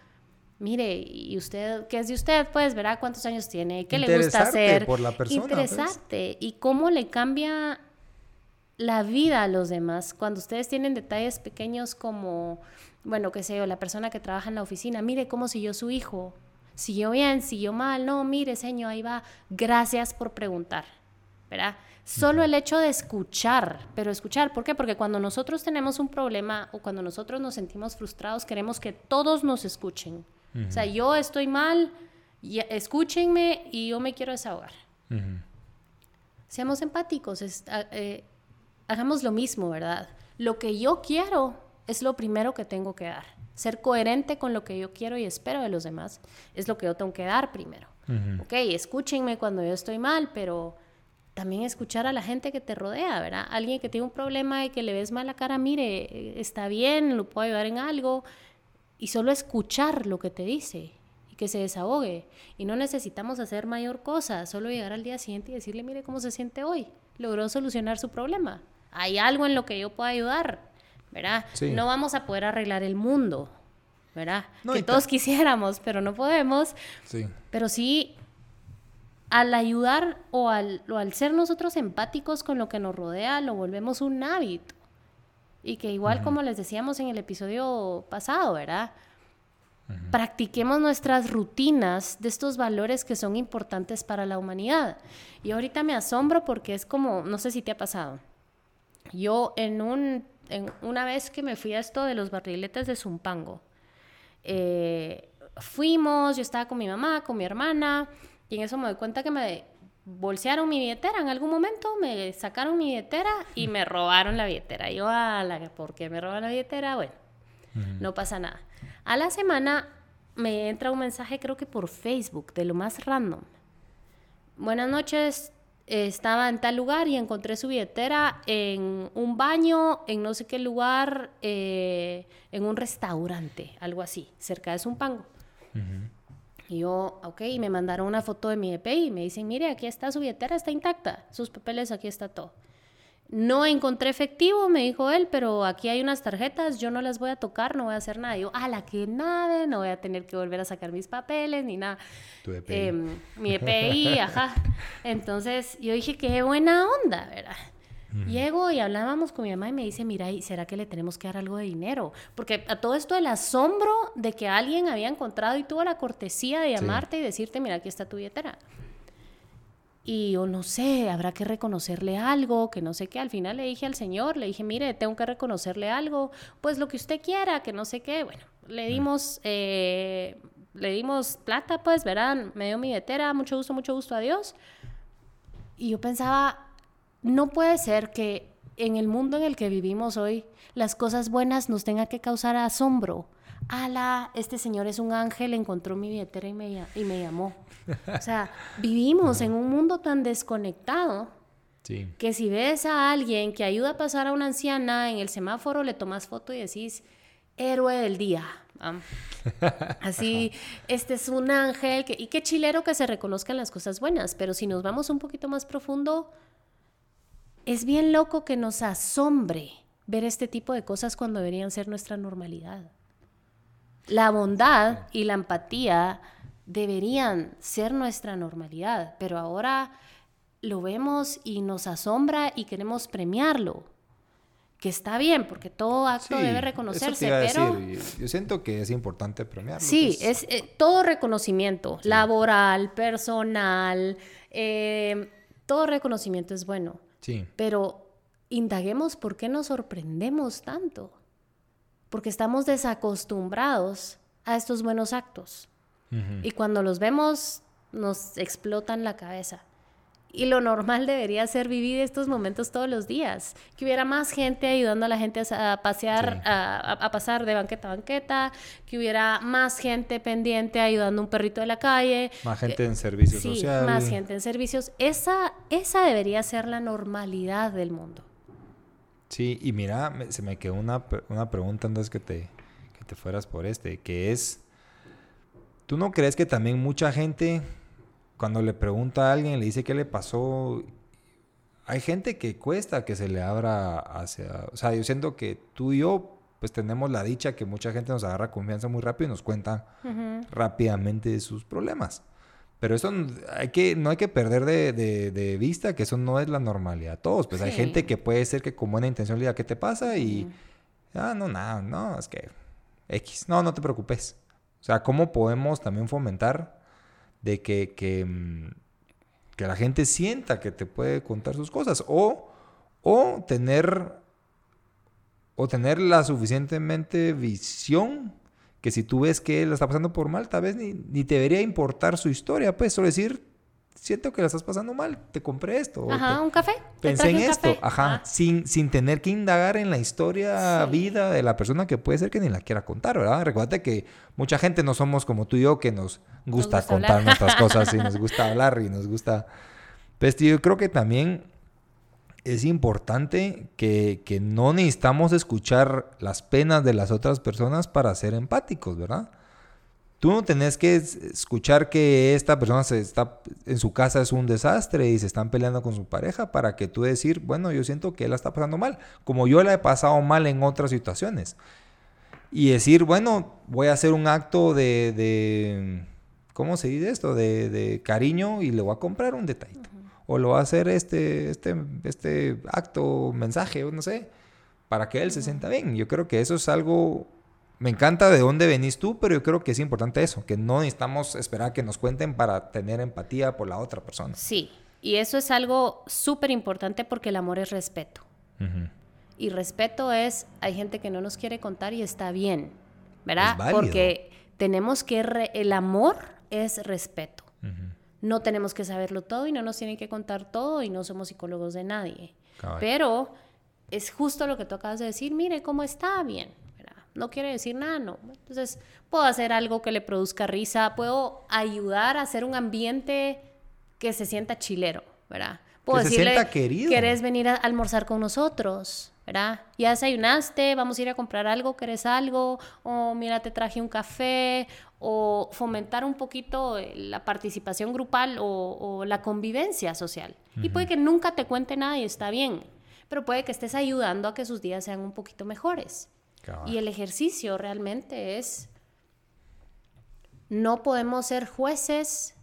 Speaker 2: mire, y usted, ¿qué es de usted? Pues verá cuántos años tiene, qué le gusta hacer.
Speaker 1: por la persona.
Speaker 2: Pues. Interesarte. Y cómo le cambia la vida a los demás. Cuando ustedes tienen detalles pequeños como, bueno, qué sé yo, la persona que trabaja en la oficina, mire cómo siguió su hijo. Siguió bien, siguió mal. No, mire, señor, ahí va. Gracias por preguntar. ¿Verdad? Solo el hecho de escuchar, pero escuchar, ¿por qué? Porque cuando nosotros tenemos un problema o cuando nosotros nos sentimos frustrados, queremos que todos nos escuchen. O sea, yo estoy mal, y, escúchenme y yo me quiero desahogar. Seamos empáticos, eh, hagamos lo mismo, ¿verdad? Lo que yo quiero es lo primero que tengo que dar. Ser coherente con lo que yo quiero y espero de los demás es lo que yo tengo que dar primero. Ok, escúchenme cuando yo estoy mal, pero también escuchar a la gente que te rodea, ¿verdad? Alguien que tiene un problema y que le ves mal la cara, mire, está bien, lo puedo ayudar en algo, y solo escuchar lo que te dice. y que se desahogue. Y no necesitamos hacer mayor cosa, solo llegar al día siguiente y decirle, mire cómo se siente hoy. Logró solucionar su problema. Hay algo en lo que yo pueda ayudar, ¿verdad? No vamos a poder arreglar el mundo, ¿verdad? que todos quisiéramos, pero no podemos. Sí. Pero sí, al ayudar o al, o al ser nosotros empáticos con lo que nos rodea, lo volvemos un hábito. Y que igual como les decíamos en el episodio pasado, ¿verdad? Practiquemos nuestras rutinas de estos valores que son importantes para la humanidad. Y ahorita me asombro porque es como, no sé si te ha pasado. Yo en un, en una vez que me fui a esto de los barriletes de Zumpango, eh, fuimos, yo estaba con mi mamá, con mi hermana, y en eso me doy cuenta que me bolsearon mi billetera en algún momento, me sacaron mi billetera y me robaron la billetera. Yo, a la, ¿por qué me robaron la billetera? Bueno, no pasa nada. A la semana me entra un mensaje, creo que por Facebook, de lo más random. Buenas noches, estaba en tal lugar y encontré su billetera en un baño, en no sé qué lugar, eh, en un restaurante, algo así, cerca de Zumpango. Y yo, ok, y me mandaron una foto de mi EPI y me dicen, mire, aquí está su billetera, está intacta, sus papeles, aquí está todo. No encontré efectivo, me dijo él, pero aquí hay unas tarjetas, yo no las voy a tocar, no voy a hacer nada. yo, a la que nada, no voy a tener que volver a sacar mis papeles ni nada.
Speaker 1: Tu EPI.
Speaker 2: Em, mi EPI, ajá. Entonces yo dije, qué buena onda, ¿verdad? Llego y hablábamos con mi mamá y me dice, mira, ¿será que le tenemos que dar algo de dinero? Porque a todo esto el asombro de que alguien había encontrado y tuvo la cortesía de llamarte y decirte, mira, aquí está tu billetera. Y yo no sé, habrá que reconocerle algo, que no sé qué. Al final le dije al señor, le dije, mire, tengo que reconocerle algo, pues lo que usted quiera, que no sé qué. Bueno, le dimos, eh, le dimos plata, pues, verán, me dio mi billetera, mucho gusto, mucho gusto, adiós. Y yo pensaba, no puede ser que en el mundo en el que vivimos hoy, las cosas buenas nos tengan que causar asombro. Ala, este señor es un ángel, encontró mi billetera y me, y me llamó. O sea, vivimos en un mundo tan desconectado que si ves a alguien que ayuda a pasar a una anciana en el semáforo, le tomas foto y decís, héroe del día. Así, este es un ángel, y qué chilero que se reconozcan las cosas buenas, pero si nos vamos un poquito más profundo, es bien loco que nos asombre ver este tipo de cosas cuando deberían ser nuestra normalidad. La bondad y la empatía deberían ser nuestra normalidad, pero ahora lo vemos y nos asombra y queremos premiarlo. Que está bien, porque todo acto debe reconocerse, pero...
Speaker 1: Yo siento que es importante premiarlo.
Speaker 2: Sí, es eh, todo reconocimiento, laboral, personal, eh, todo reconocimiento es bueno. Pero indaguemos por qué nos sorprendemos tanto. Porque estamos desacostumbrados a estos buenos actos. Y cuando los vemos, nos explotan la cabeza. Y lo normal debería ser vivir estos momentos todos los días. Que hubiera más gente ayudando a la gente a pasear, a, pasar de banqueta a banqueta. Que hubiera más gente pendiente ayudando a un perrito de la calle.
Speaker 1: Más gente en servicios
Speaker 2: sí, Más gente en servicios. Esa, esa debería ser la normalidad del mundo.
Speaker 1: Sí, y mira, se me quedó una, una pregunta antes que te, que te fueras por este, que es, ¿tú no crees que también mucha gente cuando le pregunta a alguien, le dice qué le pasó, hay gente que cuesta que se le abra hacia... O sea, yo siento que tú y yo pues tenemos la dicha que mucha gente nos agarra confianza muy rápido y nos cuenta rápidamente sus problemas. Pero eso hay que, no hay que perder de, vista que eso no es la normalidad. Todos, pues hay gente que puede ser que con buena intención le diga, ¿qué te pasa? Y, ah, no, nada, no, es que X, no, no te preocupes. O sea, ¿cómo podemos también fomentar de que, que, mm, que, la gente sienta que te puede contar sus cosas o, o tener o tener la suficientemente visión que si tú ves que él está pasando por mal, tal vez ni, ni te debería importar su historia, pues solo decir, siento que la estás pasando mal, te compré esto.
Speaker 2: Ajá, un café.
Speaker 1: Pensé en esto, ajá, ah. sin, sin tener que indagar en la historia, vida de la persona que puede ser que ni la quiera contar, ¿verdad? Recuerda que mucha gente no somos como tú y yo que nos gusta, contar nuestras cosas y nos gusta hablar y nos gusta... Pues yo creo que también es importante que, que no necesitamos escuchar las penas de las otras personas para ser empáticos, ¿verdad? Tú no tenés que escuchar que esta persona se está en su casa es un desastre y se están peleando con su pareja para que tú decir, bueno, yo siento que él la está pasando mal, como yo la he pasado mal en otras situaciones. Y decir, bueno, voy a hacer un acto de, de ¿cómo se dice esto? De, de, cariño y le voy a comprar un detallito. O lo voy a hacer este, este, este acto, mensaje, no sé, para que él se sienta bien. Yo creo que eso es algo me encanta de dónde venís tú, pero yo creo que es importante eso, que no necesitamos esperar que nos cuenten para tener empatía por la otra persona.
Speaker 2: Sí, y eso es algo súper importante porque el amor es respeto. Y respeto es, hay gente que no nos quiere contar y está bien, ¿verdad? Porque tenemos que, el amor es respeto. No tenemos que saberlo todo y no nos tienen que contar todo y no somos psicólogos de nadie. Pero es justo lo que tú acabas de decir, mire cómo está bien no quiere decir nada, no. Entonces, puedo hacer algo que le produzca risa, puedo ayudar a hacer un ambiente que se sienta chilero, ¿verdad? Puedo
Speaker 1: que decirle, se sienta querido.
Speaker 2: ¿querés venir a almorzar con nosotros? ¿verdad? Ya desayunaste, vamos a ir a comprar algo, ¿querés algo? O mira, te traje un café, o fomentar un poquito la participación grupal o, la convivencia social. Y puede que nunca te cuente nada y está bien, pero puede que estés ayudando a que sus días sean un poquito mejores. Y el ejercicio realmente es, no podemos ser jueces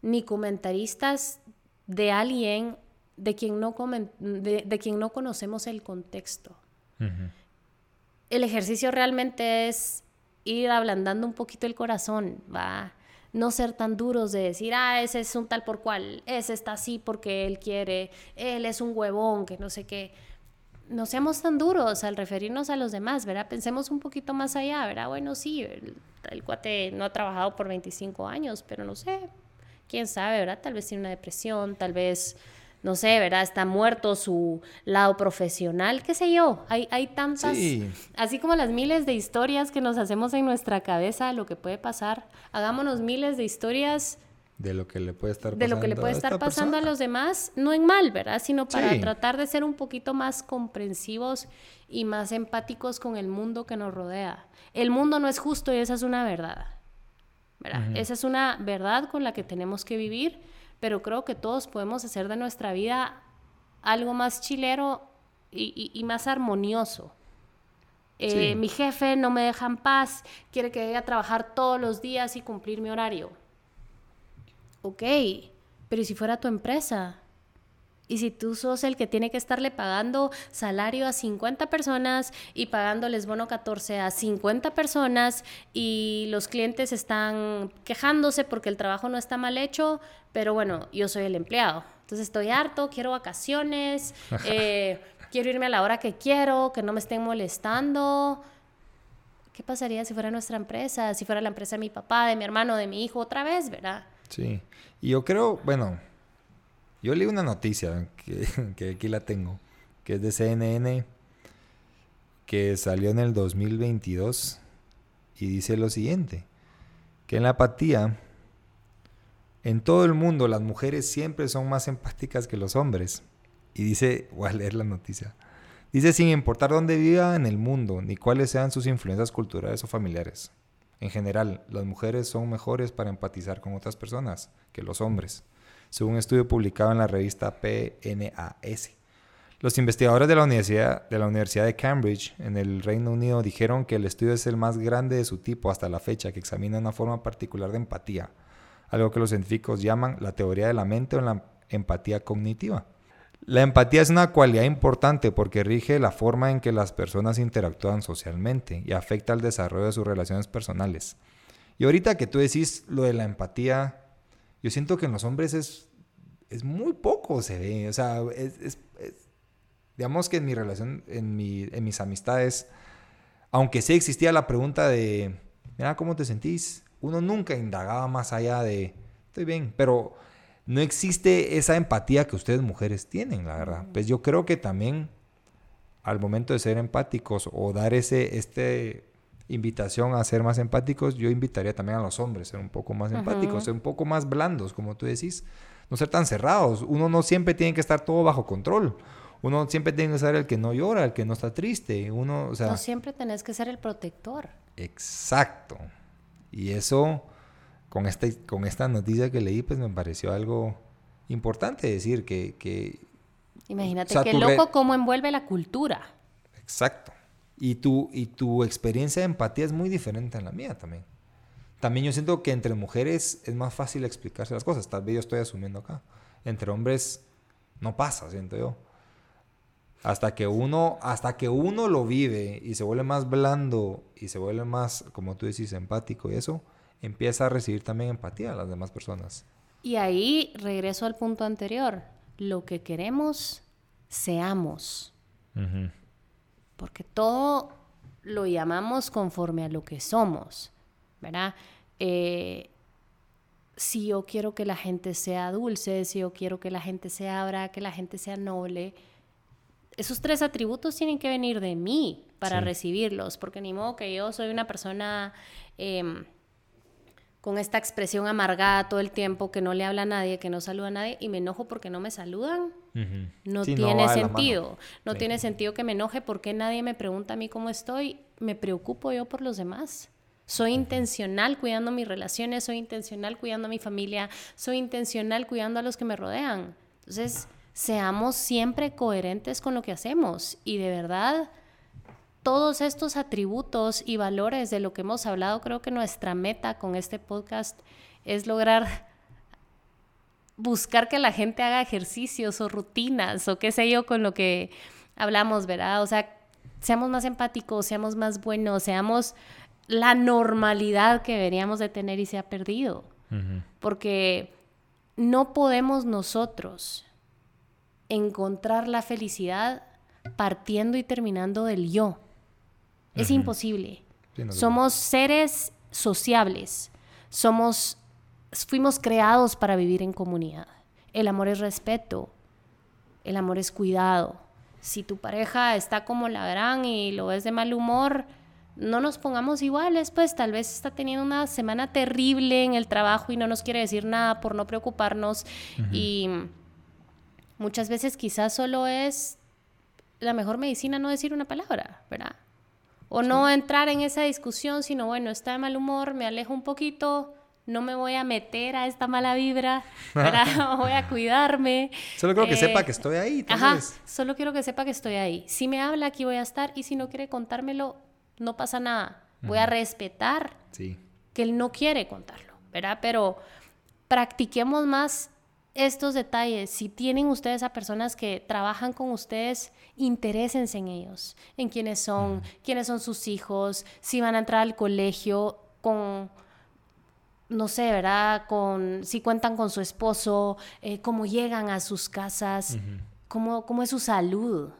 Speaker 2: ni comentaristas de alguien de quien no, de, quien no conocemos el contexto. El ejercicio realmente es ir ablandando un poquito el corazón, va. No ser tan duros de decir, ah, ese es un tal por cual, ese está así porque él quiere, él es un huevón, que no sé qué no seamos tan duros al referirnos a los demás, ¿verdad? Pensemos un poquito más allá, ¿verdad? Bueno, sí, el, cuate no ha trabajado por 25 años, pero no sé, quién sabe, ¿verdad? Tal vez tiene una depresión, tal vez, no sé, ¿verdad? Está muerto su lado profesional, qué sé yo. Hay, hay tantas, así como las miles de historias que nos hacemos en nuestra cabeza, lo que puede pasar, hagámonos miles de historias
Speaker 1: de lo que le puede estar
Speaker 2: pasando, de lo que le puede estar pasando a los demás, no en mal, ¿verdad? Sino para tratar de ser un poquito más comprensivos y más empáticos con el mundo que nos rodea. El mundo no es justo y esa es una verdad, ¿verdad? Esa es una verdad con la que tenemos que vivir, pero creo que todos podemos hacer de nuestra vida algo más chilero y, más armonioso. Eh, mi jefe no me deja en paz, quiere que vaya a trabajar todos los días y cumplir mi horario ok, pero ¿y si fuera tu empresa? Y si tú sos el que tiene que estarle pagando salario a 50 personas y pagándoles bono 14 a 50 personas y los clientes están quejándose porque el trabajo no está mal hecho, pero bueno, yo soy el empleado. Entonces estoy harto, quiero vacaciones, eh, quiero irme a la hora que quiero, que no me estén molestando. ¿Qué pasaría si fuera nuestra empresa? Si fuera la empresa de mi papá, de mi hermano, de mi hijo, otra vez, ¿verdad?
Speaker 1: Sí. Y yo creo, bueno, yo leí una noticia que, aquí la tengo, que es de CNN, que salió en el 2022 y dice lo siguiente, que en la apatía, en todo el mundo las mujeres siempre son más empáticas que los hombres. Y dice, voy a leer la noticia. Dice, sin importar dónde viva en el mundo, ni cuáles sean sus influencias culturales o familiares. En general, las mujeres son mejores para empatizar con otras personas que los hombres, según un estudio publicado en la revista PNAS. Los investigadores de la, Universidad, de la Universidad de Cambridge en el Reino Unido dijeron que el estudio es el más grande de su tipo hasta la fecha, que examina una forma particular de empatía, algo que los científicos llaman la teoría de la mente o la empatía cognitiva. La empatía es una cualidad importante porque rige la forma en que las personas interactúan socialmente y afecta al desarrollo de sus relaciones personales. Y ahorita que tú decís lo de la empatía, yo siento que en los hombres es, es muy poco se ve. O sea, digamos que en mi relación, en, en mis amistades, aunque sí existía la pregunta de, mira, ¿cómo te sentís? Uno nunca indagaba más allá de, estoy bien, pero no existe esa empatía que ustedes mujeres tienen, la verdad. Pues yo creo que también al momento de ser empáticos o dar ese este invitación a ser más empáticos, yo invitaría también a los hombres a ser un poco más empáticos, ser un poco más blandos, como tú decís, no ser tan cerrados. Uno no siempre tiene que estar todo bajo control. Uno siempre tiene que ser el que no llora, el que no está triste. Uno, o sea,
Speaker 2: no siempre tenés que ser el protector.
Speaker 1: Exacto. Y eso, con esta, con esta noticia que leí, pues me pareció algo importante decir que... que
Speaker 2: Imagínate qué loco cómo envuelve la cultura.
Speaker 1: Exacto. Y tu, y tu experiencia de empatía es muy diferente a la mía también. También yo siento que entre mujeres es más fácil explicarse las cosas. Tal vez yo estoy asumiendo acá. Entre hombres no pasa, siento yo. Hasta que uno, hasta que uno lo vive y se vuelve más blando y se vuelve más, como tú decís, empático y eso, empieza a recibir también empatía a las demás personas.
Speaker 2: Y ahí regreso al punto anterior. Lo que queremos, seamos. Porque todo lo llamamos conforme a lo que somos, ¿verdad? Eh, si yo quiero que la gente sea dulce, si yo quiero que la gente se abra, que la gente sea noble, esos tres atributos tienen que venir de mí para recibirlos, porque ni modo que yo soy una persona em, con esta expresión amargada todo el tiempo, que no le habla a nadie, que no saluda a nadie, y me enojo porque no me saludan. No tiene sentido. No tiene sentido que me enoje porque nadie me pregunta a mí cómo estoy. Me preocupo yo por los demás. Soy intencional cuidando mis relaciones, soy intencional cuidando a mi familia, soy intencional cuidando a los que me rodean. Entonces, seamos siempre coherentes con lo que hacemos y de verdad todos estos atributos y valores de lo que hemos hablado, creo que nuestra meta con este podcast es lograr buscar que la gente haga ejercicios o rutinas o qué sé yo con lo que hablamos, ¿verdad? O sea, seamos más empáticos, seamos más buenos, seamos la normalidad que deberíamos de tener y se ha perdido. Porque no podemos nosotros encontrar la felicidad partiendo y terminando del yo. Es imposible. Somos seres sociables. Somos, fuimos creados para vivir en comunidad. El amor es respeto. El amor es cuidado. Si tu pareja está como la gran y lo ves de mal humor, no nos pongamos iguales, pues tal vez está teniendo una semana terrible en el trabajo y no nos quiere decir nada por no preocuparnos y muchas veces quizás solo es la mejor medicina no decir una palabra, ¿verdad? O no entrar en esa discusión, sino bueno, está de mal humor, me alejo un poquito, no me voy a meter a esta mala vibra, ¿verdad? voy a cuidarme.
Speaker 1: Solo quiero que sepa eh, que estoy ahí.
Speaker 2: Ajá, solo quiero que sepa que estoy ahí. Si me habla, aquí voy a estar y si no quiere contármelo, no pasa nada. Voy a respetar que él no quiere contarlo, ¿verdad? Pero practiquemos más estos detalles. Si tienen ustedes a personas que trabajan con ustedes, interésense en ellos, en quiénes son, quiénes son sus hijos, si van a entrar al colegio con no sé, ¿verdad? Con, si cuentan con su esposo, eh, cómo llegan a sus casas, cómo, cómo, es su salud,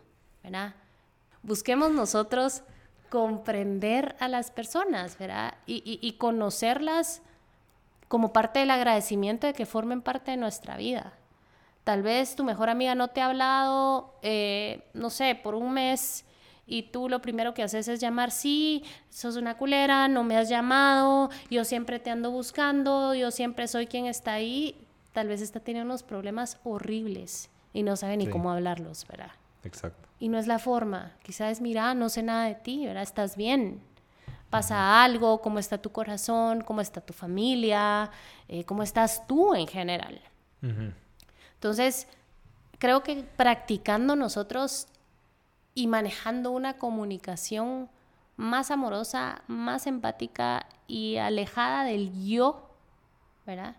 Speaker 2: ¿verdad? Busquemos nosotros comprender a las personas, ¿verdad? Y, conocerlas como parte del agradecimiento de que formen parte de nuestra vida. Tal vez tu mejor amiga no te ha hablado, eh, no sé, por un mes y tú lo primero que haces es llamar, sí, sos una culera, no me has llamado, yo siempre te ando buscando, yo siempre soy quien está ahí, tal vez está teniendo unos problemas horribles y no sabe ni cómo hablarlos, ¿verdad?
Speaker 1: Exacto.
Speaker 2: Y no es la forma. Quizás es, mira, no sé nada de ti, ¿verdad? Estás bien. Pasa algo, cómo está tu corazón, cómo está tu familia, eh, cómo estás tú en general. Entonces, creo que practicando nosotros y manejando una comunicación más amorosa, más empática y alejada del yo, ¿verdad?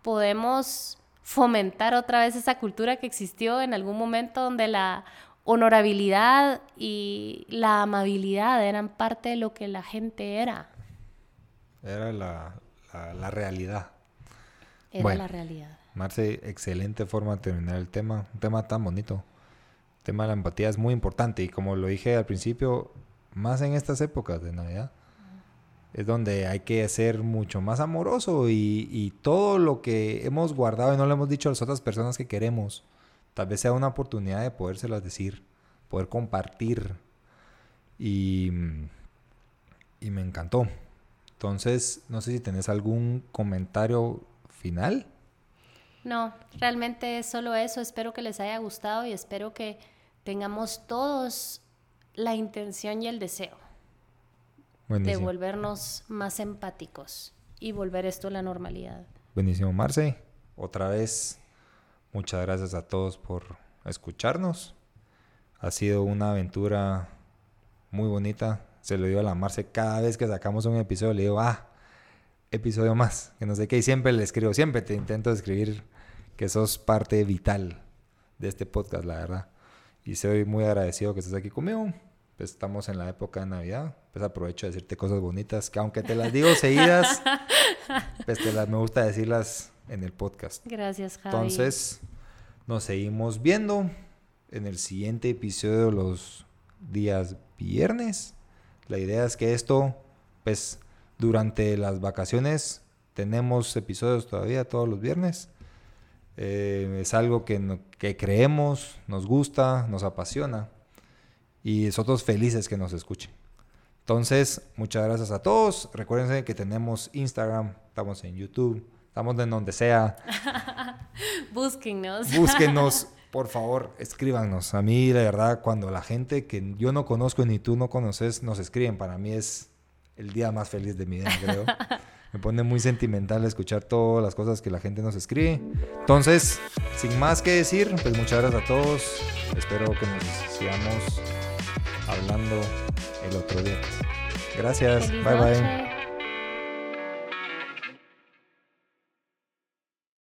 Speaker 2: Podemos fomentar otra vez esa cultura que existió en algún momento donde la honorabilidad y la amabilidad eran parte de lo que la gente era.
Speaker 1: Era la, realidad.
Speaker 2: Era la realidad.
Speaker 1: Marce, excelente forma de terminar el tema. Un tema tan bonito. El tema de la empatía es muy importante y como lo dije al principio, más en estas épocas de Navidad es donde hay que ser mucho más amoroso y, todo lo que hemos guardado y no le hemos dicho a las otras personas que queremos, tal vez sea una oportunidad de podérselas decir, poder compartir. Y, y me encantó. Entonces, no sé si tenés algún comentario final.
Speaker 2: No, realmente es solo eso. Espero que les haya gustado y espero que tengamos todos la intención y el deseo de volvernos más empáticos y volver esto a la normalidad.
Speaker 1: Buenísimo, Marce. Otra vez, muchas gracias a todos por escucharnos. Ha sido una aventura muy bonita. Se lo digo a la Marce cada vez que sacamos un episodio, le digo, ah, episodio más, que no sé qué, y siempre le escribo, siempre te intento escribir que sos parte vital de este podcast, la verdad. Y soy muy agradecido que estés aquí conmigo. Pues estamos en la época de Navidad, pues aprovecho de decirte cosas bonitas, que aunque te las digo seguidas, pues te las me gusta decirlas en el podcast.
Speaker 2: Gracias, Javi.
Speaker 1: Entonces, nos seguimos viendo en el siguiente episodio los días viernes. La idea es que esto, pues, durante las vacaciones tenemos episodios todavía todos los viernes. Eh, es algo que, que creemos, nos gusta, nos apasiona y nosotros felices que nos escuchen. Entonces, muchas gracias a todos. Recuerden que tenemos Instagram, estamos en YouTube, estamos en donde sea.
Speaker 2: Búsquennos.
Speaker 1: Búsquenos, por favor, escríbanos. A mí, la verdad, cuando la gente que yo no conozco ni tú no conoces nos escriben, para mí es el día más feliz de mi vida, creo. Me pone muy sentimental escuchar todas las cosas que la gente nos escribe. Entonces, sin más que decir, pues muchas gracias a todos. Espero que nos sigamos hablando el otro día. Gracias. bye bye.